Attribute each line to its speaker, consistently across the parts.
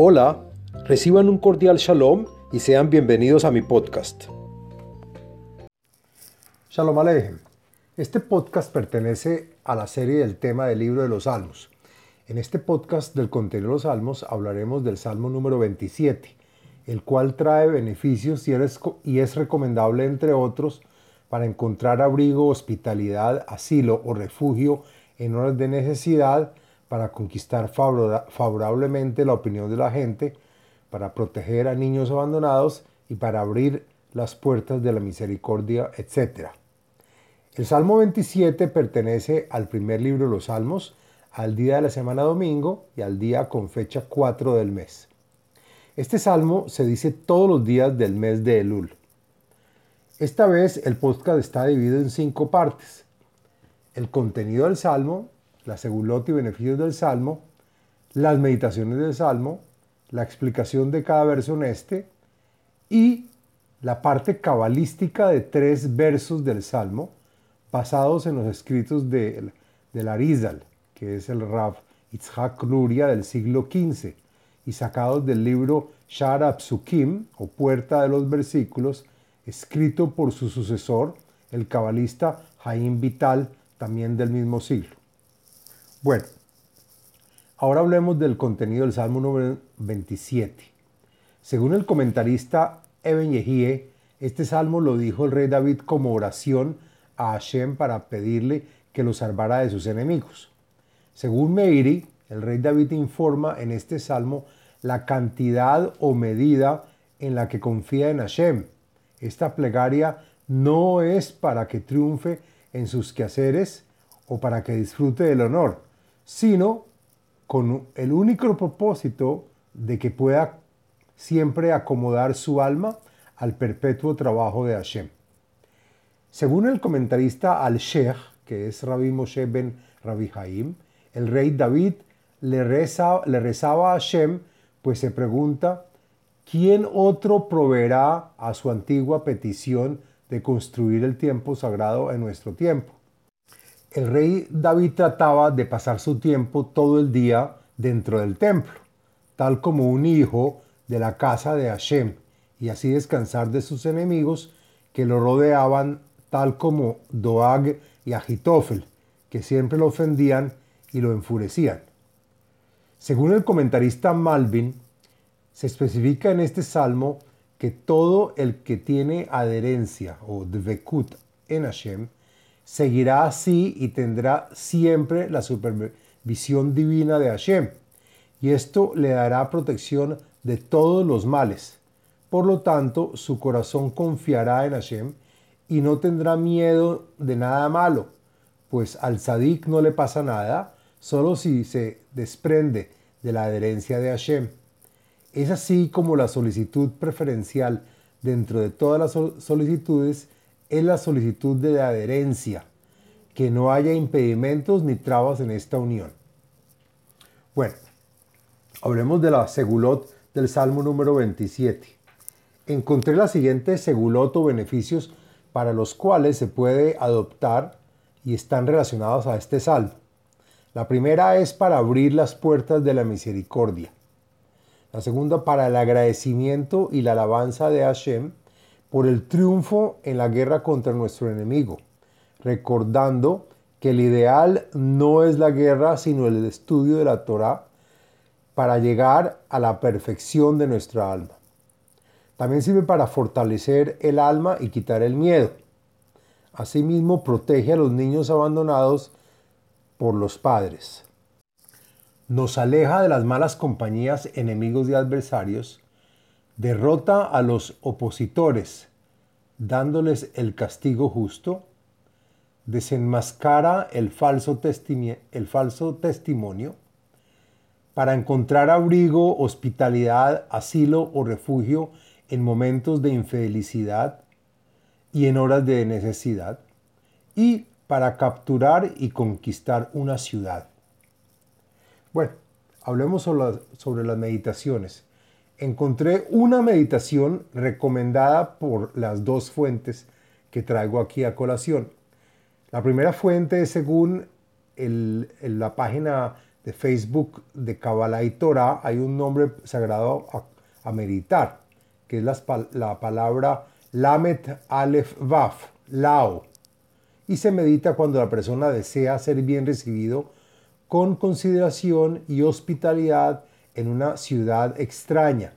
Speaker 1: Hola, reciban un cordial shalom y sean bienvenidos a mi podcast.
Speaker 2: Shalom Aleichem. Este podcast pertenece a la serie del tema del libro de los Salmos. En este podcast del contenido de los Salmos hablaremos del Salmo número 27, el cual trae beneficios y es recomendable, entre otros, para encontrar abrigo, hospitalidad, asilo o refugio en horas de necesidad, para conquistar favorablemente la opinión de la gente, para proteger a niños abandonados y para abrir las puertas de la misericordia, etc. El Salmo 27 pertenece al primer libro de los Salmos, al día de la semana domingo y al día con fecha 4 del mes. Este salmo se dice todos los días del mes de Elul. Esta vez el podcast está dividido en cinco partes. El contenido del salmo, la segulot y beneficios del Salmo, las meditaciones del Salmo, la explicación de cada verso en este y la parte cabalística de tres versos del Salmo basados en los escritos de, del Arizal, que es el Rav Itzhak Luria del siglo XV, y sacados del libro Shar Psukim, o Puerta de los Versículos, escrito por su sucesor, el cabalista Jaim Vital, también del mismo siglo. Bueno, ahora hablemos del contenido del Salmo número 27. Según el comentarista Eben Yehie, este salmo lo dijo el rey David como oración a Hashem para pedirle que lo salvara de sus enemigos. Según Meiri, el rey David informa en este salmo la cantidad o medida en la que confía en Hashem. Esta plegaria no es para que triunfe en sus quehaceres o para que disfrute del honor, sino con el único propósito de que pueda siempre acomodar su alma al perpetuo trabajo de Hashem. Según el comentarista Al-Sheikh, que es Rabbi Moshe ben Rabbi Haim, el rey David le, rezaba a Hashem, pues se pregunta, ¿quién otro proveerá a su antigua petición de construir el tiempo sagrado en nuestro tiempo? El rey David trataba de pasar su tiempo todo el día dentro del templo, tal como un hijo de la casa de Hashem, y así descansar de sus enemigos que lo rodeaban, tal como Doag y Agitofel, que siempre lo ofendían y lo enfurecían. Según el comentarista Malvin, se especifica en este salmo que todo el que tiene adherencia o dvekut en Hashem seguirá así y tendrá siempre la supervisión divina de Hashem, y esto le dará protección de todos los males. Por lo tanto, su corazón confiará en Hashem y no tendrá miedo de nada malo, pues al sadik no le pasa nada, solo si se desprende de la adherencia de Hashem. Es así como la solicitud preferencial dentro de todas las solicitudes es la solicitud de adherencia, que no haya impedimentos ni trabas en esta unión. Bueno, hablemos de la segulot del Salmo número 27. Encontré la siguiente segulot o beneficios para los cuales se puede adoptar y están relacionados a este salmo. La primera es para abrir las puertas de la misericordia. La segunda para el agradecimiento y la alabanza de Hashem por el triunfo en la guerra contra nuestro enemigo, recordando que el ideal no es la guerra, sino el estudio de la Torah para llegar a la perfección de nuestra alma. También sirve para fortalecer el alma y quitar el miedo. Asimismo, protege a los niños abandonados por los padres. Nos aleja de las malas compañías, enemigos y adversarios, derrota a los opositores, dándoles el castigo justo, desenmascara el falso, el falso testimonio, para encontrar abrigo, hospitalidad, asilo o refugio en momentos de infelicidad y en horas de necesidad, y para capturar y conquistar una ciudad. Bueno, hablemos sobre las meditaciones encontré una meditación recomendada por las dos fuentes que traigo aquí a colación. La primera fuente es según la página de Facebook de Kabbalah y Torah hay un nombre sagrado a, meditar, que es la, palabra Lamet Aleph Vaf, Lao. Y se medita cuando la persona desea ser bien recibido con consideración y hospitalidad en una ciudad extraña.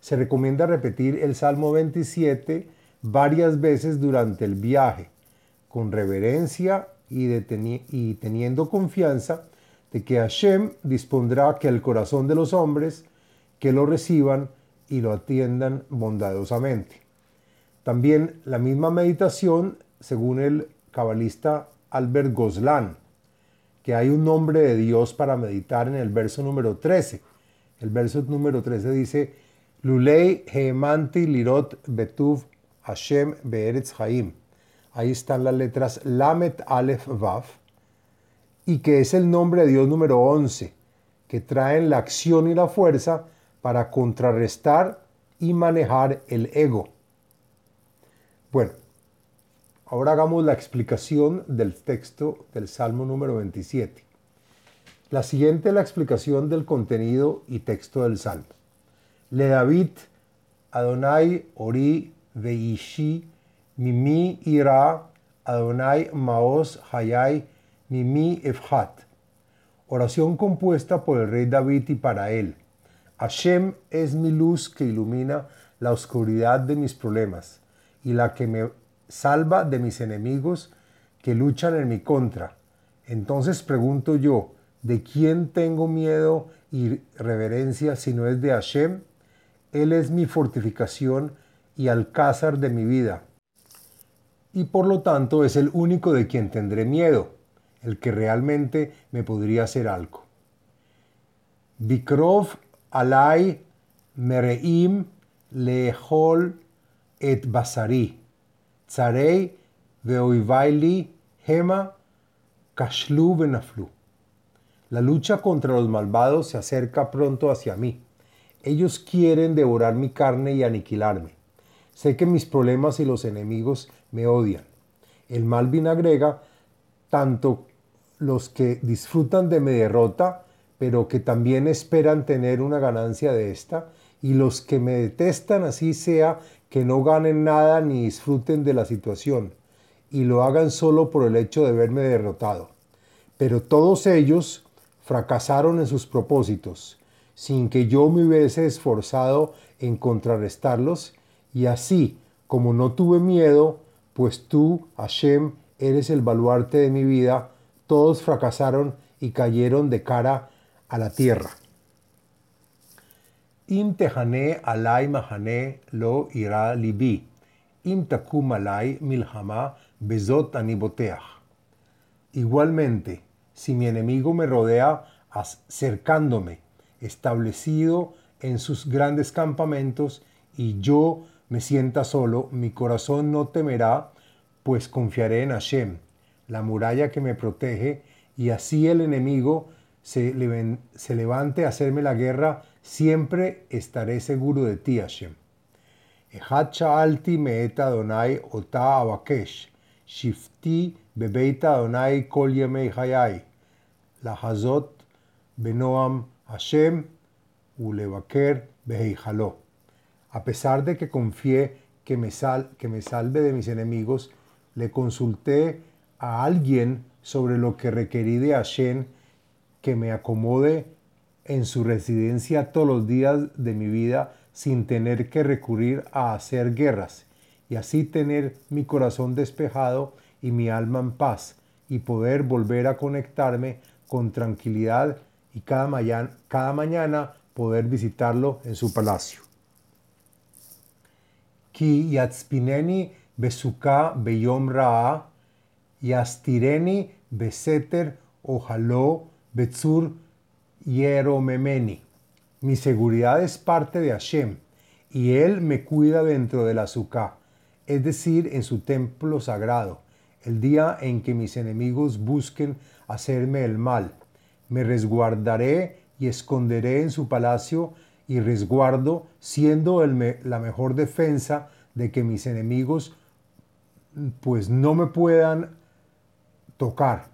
Speaker 2: Se recomienda repetir el Salmo 27 varias veces durante el viaje, con reverencia y, teniendo confianza de que Hashem dispondrá que el corazón de los hombres que lo reciban y lo atiendan bondadosamente. También la misma meditación, según el cabalista Albert Goslan, que hay un nombre de Dios para meditar en el verso número 13. El verso número 13 dice, Lulei Hemanti Lirot Betuv Hashem Be'eretz Haim. Ahí están las letras Lamet Aleph Vav y que es el nombre de Dios número 11, que traen la acción y la fuerza para contrarrestar y manejar el ego. Bueno, ahora hagamos la explicación del texto del Salmo número 27. La siguiente es la explicación del contenido y texto del Salmo. Le David, Adonai, Ori, Veishi, Mimi, Ira, Adonai, Maos, Hayai, Mimi Efhat. Oración compuesta por el rey David y para él. Hashem es mi luz que ilumina la oscuridad de mis problemas y la que me salva de mis enemigos que luchan en mi contra. Entonces pregunto yo, ¿de quién tengo miedo y reverencia si no es de Hashem? Él es mi fortificación y alcázar de mi vida. Y por lo tanto es el único de quien tendré miedo el que realmente me podría hacer algo. Bikrov alai mereim lehol et basari, tsarei veoivaili hema kashlu benaflu. La lucha contra los malvados se acerca pronto hacia mí. Ellos quieren devorar mi carne y aniquilarme. Sé que mis problemas y los enemigos me odian. El mal vinagrega tanto los que disfrutan de mi derrota, pero que también esperan tener una ganancia de esta, y los que me detestan así sea que no ganen nada ni disfruten de la situación, y lo hagan solo por el hecho de verme derrotado. Pero todos ellos fracasaron en sus propósitos, sin que yo me hubiese esforzado en contrarrestarlos, y así, como no tuve miedo, pues tú, Hashem, eres el baluarte de mi vida, todos fracasaron y cayeron de cara a la tierra. Im tehane alai mahane lo ira libi, im takum. Igualmente, si mi enemigo me rodea cercándome, establecido en sus grandes campamentos, y yo me sienta solo, mi corazón no temerá, pues confiaré en Hashem la muralla que me protege, y así el enemigo se, levante a hacerme la guerra, siempre estaré seguro de ti, Hashem. Abakesh, shifti bebeita Adonai kol yemei hayai, la hazot benoam Hashem ulevaker beheijalo. A pesar de que confié que me, que me salve de mis enemigos, le consulté a alguien sobre lo que requerí de Hashem que me acomode en su residencia todos los días de mi vida sin tener que recurrir a hacer guerras y así tener mi corazón despejado y mi alma en paz y poder volver a conectarme con tranquilidad y cada mañana, poder visitarlo en su palacio. Ki yatspineni besuka beyom ra'a Yastireni Beseter Ojaló Betzur Yeromemeni. Mi seguridad es parte de Hashem y Él me cuida dentro del azúcar, es decir, en su templo sagrado, el día en que mis enemigos busquen hacerme el mal. Me resguardaré y esconderé en su palacio y resguardo, siendo la mejor defensa de que mis enemigos pues no me puedan tocar,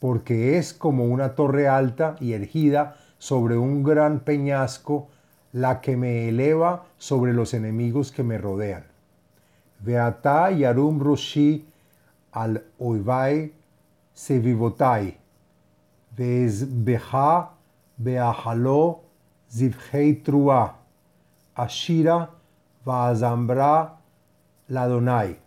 Speaker 2: porque es como una torre alta y ergida sobre un gran peñasco, la que me eleva sobre los enemigos que me rodean. Veata yarum roshi al oivai sevivotai, beha beahalo zivhei trua, ashira vaazambra ladonai.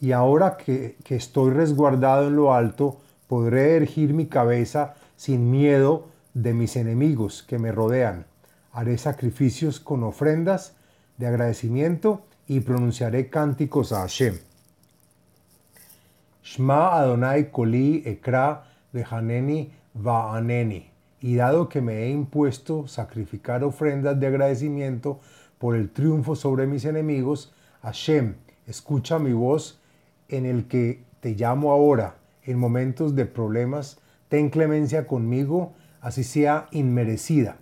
Speaker 2: Y ahora que, que estoy resguardado en lo alto, podré ergir mi cabeza sin miedo de mis enemigos que me rodean. Haré sacrificios con ofrendas de agradecimiento y pronunciaré cánticos a Hashem. Shma Adonai Koli Ekra Vehaneni Va'aneni. Y dado que me he impuesto sacrificar ofrendas de agradecimiento por el triunfo sobre mis enemigos, Hashem, escucha mi voz en el que te llamo ahora en momentos de problemas, ten clemencia conmigo, así sea inmerecida.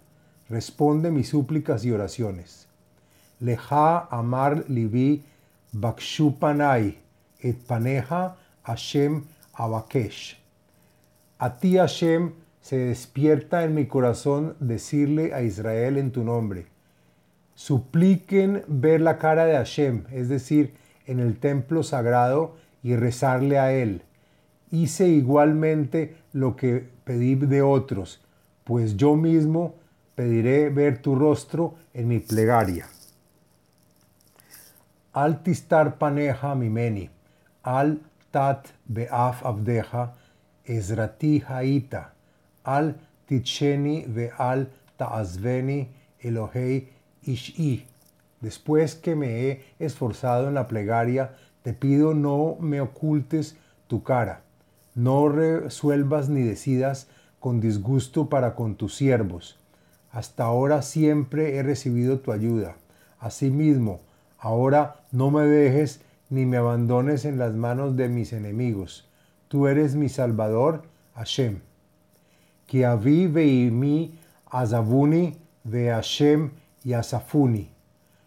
Speaker 2: Responde mis súplicas y oraciones. Leja amar libi bakshupanai et paneja Hashem abakesh. A ti Hashem se despierta en mi corazón decirle a Israel en tu nombre. Supliquen ver la cara de Hashem, es decir, en el templo sagrado y rezarle a él hice igualmente lo que pedí de otros, pues yo mismo pediré ver tu rostro en mi plegaria. Al tistar paneja mimeni, al beaf abdeja, ezrati haita, al ticheni ve al taazveni elohei ishi. Después que me he esforzado en la plegaria, te pido no me ocultes tu cara no resuelvas ni decidas con disgusto para con tus siervos. Hasta ahora siempre he recibido tu ayuda. Asimismo, ahora no me dejes ni me abandones en las manos de mis enemigos. Tú eres mi Salvador, Hashem. Que avi veimi azabuni ve Hashem y asafuni.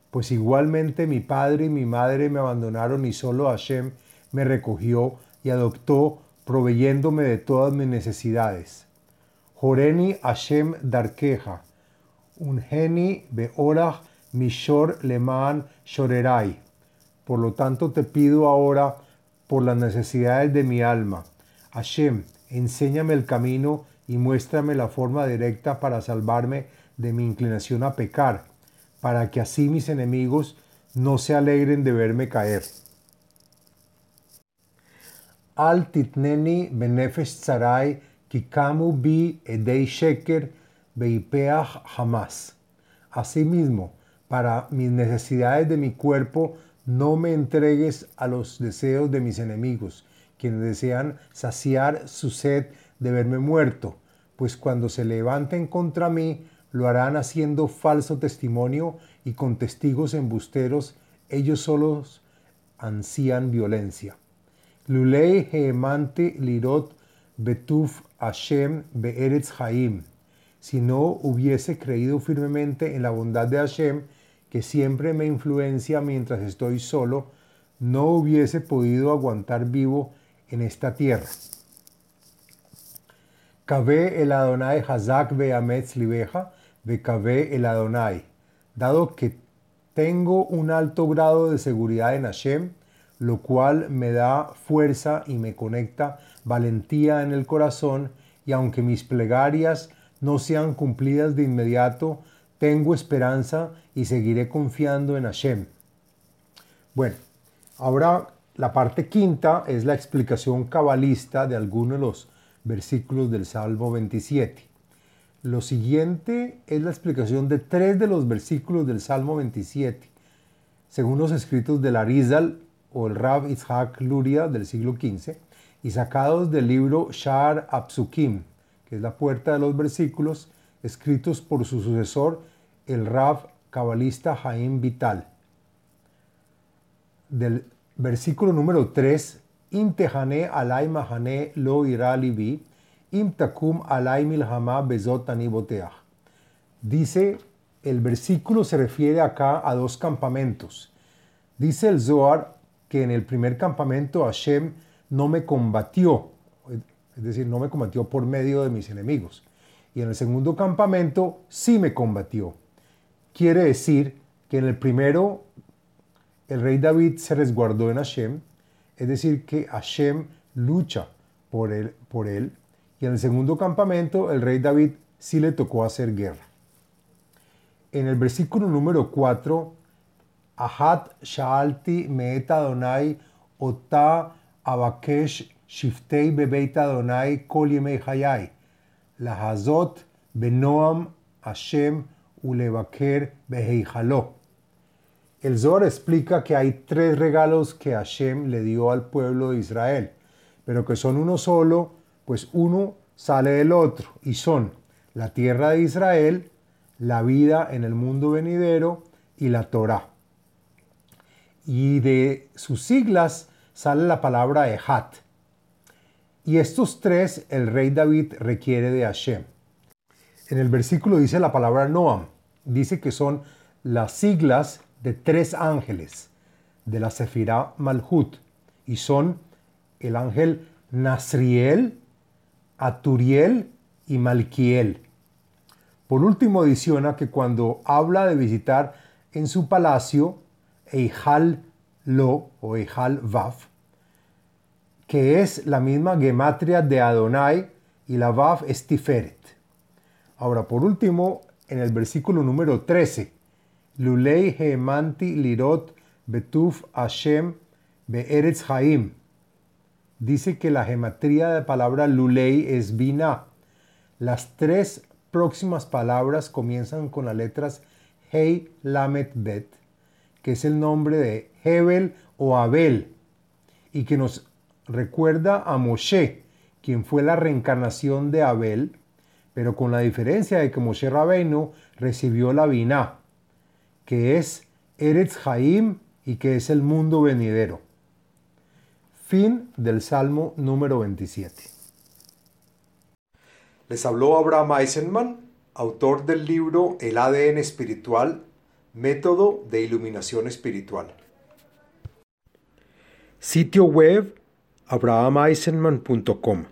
Speaker 2: Pues igualmente mi padre y mi madre me abandonaron y solo Hashem me recogió y adoptó proveyéndome de todas mis necesidades. Joreni Hashem Darkeja, Ungeni Beorach Mishor Leman Shorerai. Por lo tanto te pido ahora por las necesidades de mi alma. Hashem, enséñame el camino y muéstrame la forma directa para salvarme de mi inclinación a pecar, para que así mis enemigos no se alegren de verme caer. Al titneni benefesh tzarai kikamu bi edei sheker beipeach jamás. Asimismo, para mis necesidades de mi cuerpo, no me entregues a los deseos de mis enemigos, quienes desean saciar su sed de verme muerto, pues cuando se levanten contra mí, lo harán haciendo falso testimonio y con testigos embusteros, ellos solos ansían violencia. Lulei heemante lirot betuf Hashem be'eretz Haim. Si no hubiese creído firmemente en la bondad de Hashem, que siempre me influencia mientras estoy solo, no hubiese podido aguantar vivo en esta tierra. Cabe el Adonai Hazak be'ametz libeja, cabe el Adonai. Dado que tengo un alto grado de seguridad en Hashem, lo cual me da fuerza y me conecta valentía en el corazón, y aunque mis plegarias no sean cumplidas de inmediato, tengo esperanza y seguiré confiando en Hashem. Bueno, ahora la parte quinta es la explicación cabalista de algunos de los versículos del Salmo 27. Lo siguiente es la explicación de tres de los versículos del Salmo 27. Según los escritos de Larizal, o el Rab Itzhak Luria del siglo XV, y sacados del libro Shar Apsukim, que es la puerta de los versículos, escritos por su sucesor, el Rab cabalista Jaim Vital. Del versículo número 3, Im tehane alay mahane lo ira libi, im takum alay milhama bezot boteach. Dice, el versículo se refiere acá a dos campamentos. Dice el Zohar que en el primer campamento Hashem no me combatió, es decir, no me combatió por medio de mis enemigos. Y en el segundo campamento sí me combatió. Quiere decir que en el primero el rey David se resguardó en Hashem, es decir, que Hashem lucha por él, por él. Y en el segundo campamento el rey David sí le tocó hacer guerra. En el versículo número 4, Ahat Shaalti Meeta Adonai Ota Abakesh Shiftei Bebeit Adonai Kol Hayai Lahazot Benoam Hashem Ulevaker Beheijaló. El Zohar explica que hay tres regalos que Hashem le dio al pueblo de Israel, pero que son uno solo, pues uno sale del otro, y son la tierra de Israel, la vida en el mundo venidero y la Torah. Y de sus siglas sale la palabra Ehat. Y estos tres el rey David requiere de Hashem. En el versículo dice la palabra Noam. Dice que son las siglas de tres ángeles de la Sefirá Malhut. Y son el ángel Nasriel, Aturiel y Malquiel. Por último, adiciona que cuando habla de visitar en su palacio Eijal Lo o Eijal Vaf, que es la misma gematria de Adonai y la Vaf es Tiferet. Ahora, por último, en el versículo número 13, Lulei Hemanti Lirot Betuf Hashem Be'eretz Haim. Dice que la gematría de la palabra Lulei es Bina. Las tres próximas palabras comienzan con las letras Hei Lamet Bet, que es el nombre de Hebel o Abel, y que nos recuerda a Moshe, quien fue la reencarnación de Abel, pero con la diferencia de que Moshe Rabbeinu recibió la Binah, que es Eretz Haim y que es el mundo venidero. Fin del Salmo número 27.
Speaker 1: Les habló Abraham Eisenman, autor del libro El ADN espiritual, método de iluminación espiritual. Sitio web abrahameisenman.com